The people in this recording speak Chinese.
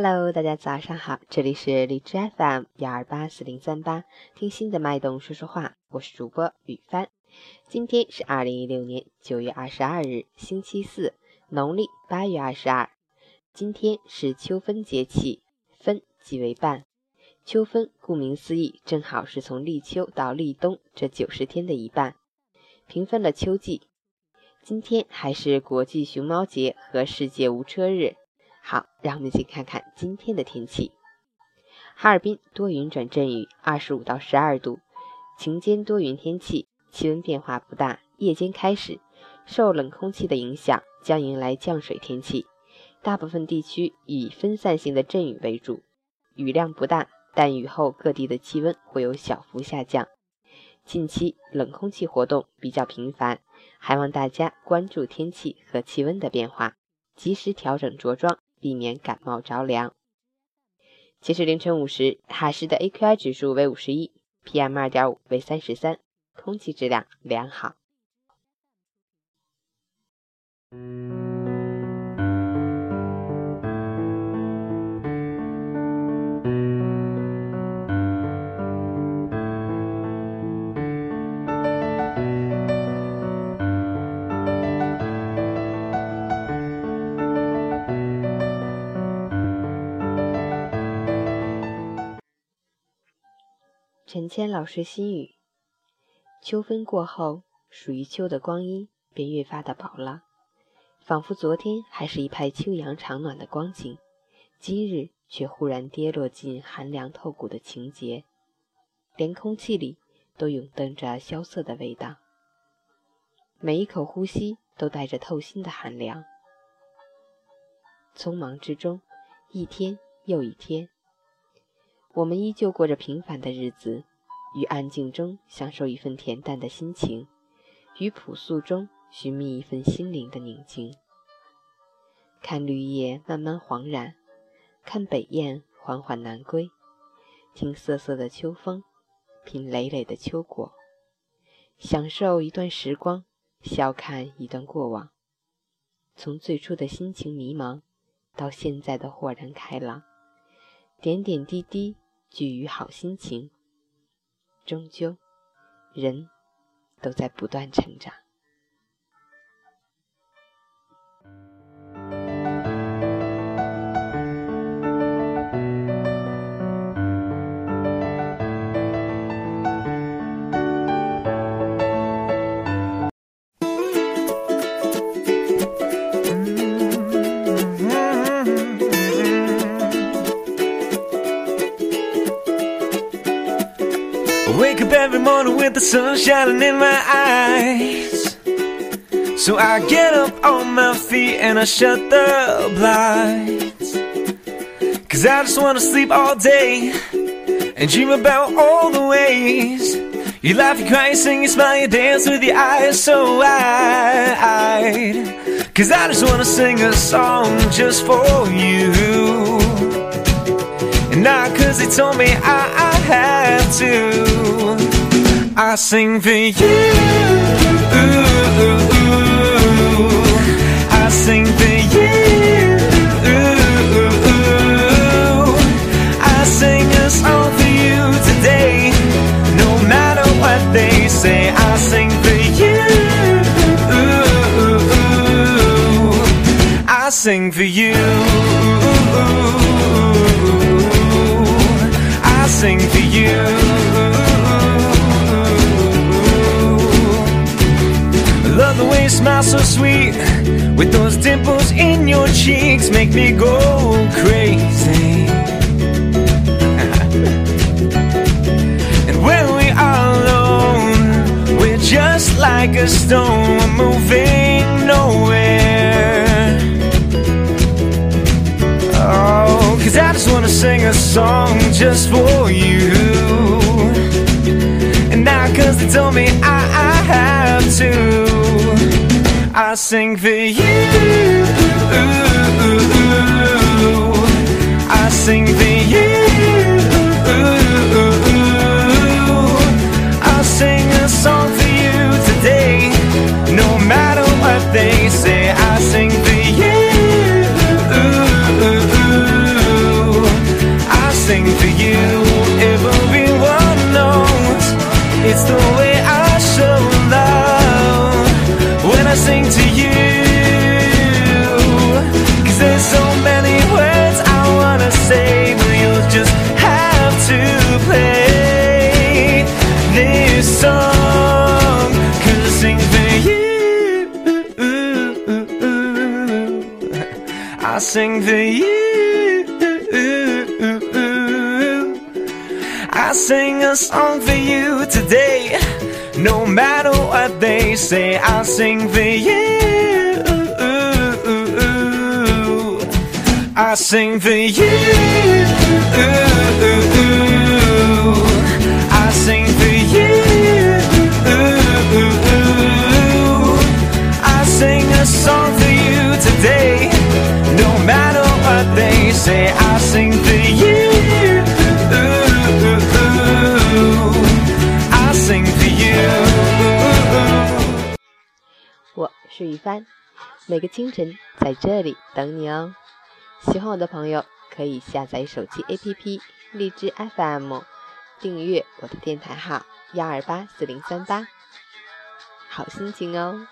Hello，大家早上好，这里是荔枝 FM 幺二八四零三八，听心的脉动说说话，我是主播雨帆。今天是二零一六年九月二十二日，星期四，农历八月二十二。今天是秋分节气，分即为半。秋分顾名思义，正好是从立秋到立冬这九十天的一半，平分了秋季。今天还是国际熊猫节和世界无车日。好，让我们一起看看今天的天气。哈尔滨多云转阵雨，二十五到十二度，晴间多云天气，气温变化不大。夜间开始，受冷空气的影响，将迎来降水天气。大部分地区以分散性的阵雨为主，雨量不大，但雨后各地的气温会有小幅下降。近期冷空气活动比较频繁，还望大家关注天气和气温的变化，及时调整着装。避免感冒着凉。其实凌晨五时，哈市的 AQI 指数为五十一，PM 二点五为三十三，空气质量良好。陈谦老师心语：秋分过后，属于秋的光阴便越发的薄了，仿佛昨天还是一派秋阳长暖的光景，今日却忽然跌落进寒凉透骨的情节，连空气里都涌动着萧瑟的味道，每一口呼吸都带着透心的寒凉。匆忙之中，一天又一天。我们依旧过着平凡的日子，于安静中享受一份恬淡的心情，于朴素中寻觅一份心灵的宁静。看绿叶慢慢黄染，看北雁缓缓南归，听瑟瑟的秋风，品累累的秋果，享受一段时光，笑看一段过往。从最初的心情迷茫，到现在的豁然开朗。点点滴滴聚于好心情，终究，人都在不断成长。Every morning with the sun shining in my eyes. So I get up on my feet and I shut the blinds. Cause I just wanna sleep all day and dream about all the ways you laugh, you cry, you sing, you smile, you dance with your eyes so wide. Cause I just wanna sing a song just for you. And not cause they told me I, I have to. I sing for you. I sing for you. I sing a song for you today. No matter what they say, I sing for you. I sing for you. Smile so sweet with those dimples in your cheeks make me go crazy. and when we are alone, we're just like a stone, we're moving nowhere. Oh, cause I just wanna sing a song just for you. And not cause they told me I, I sing for you. I sing for sing for you. I sing a song for you today. No matter what they say, I'll sing for you. I sing for you. I sing say, I sing for you. I sing for you. 我是雨帆，每个清晨在这里等你哦。喜欢我的朋友可以下载手机 APP 荔枝 FM，订阅我的电台号幺二八四零三八，好心情哦。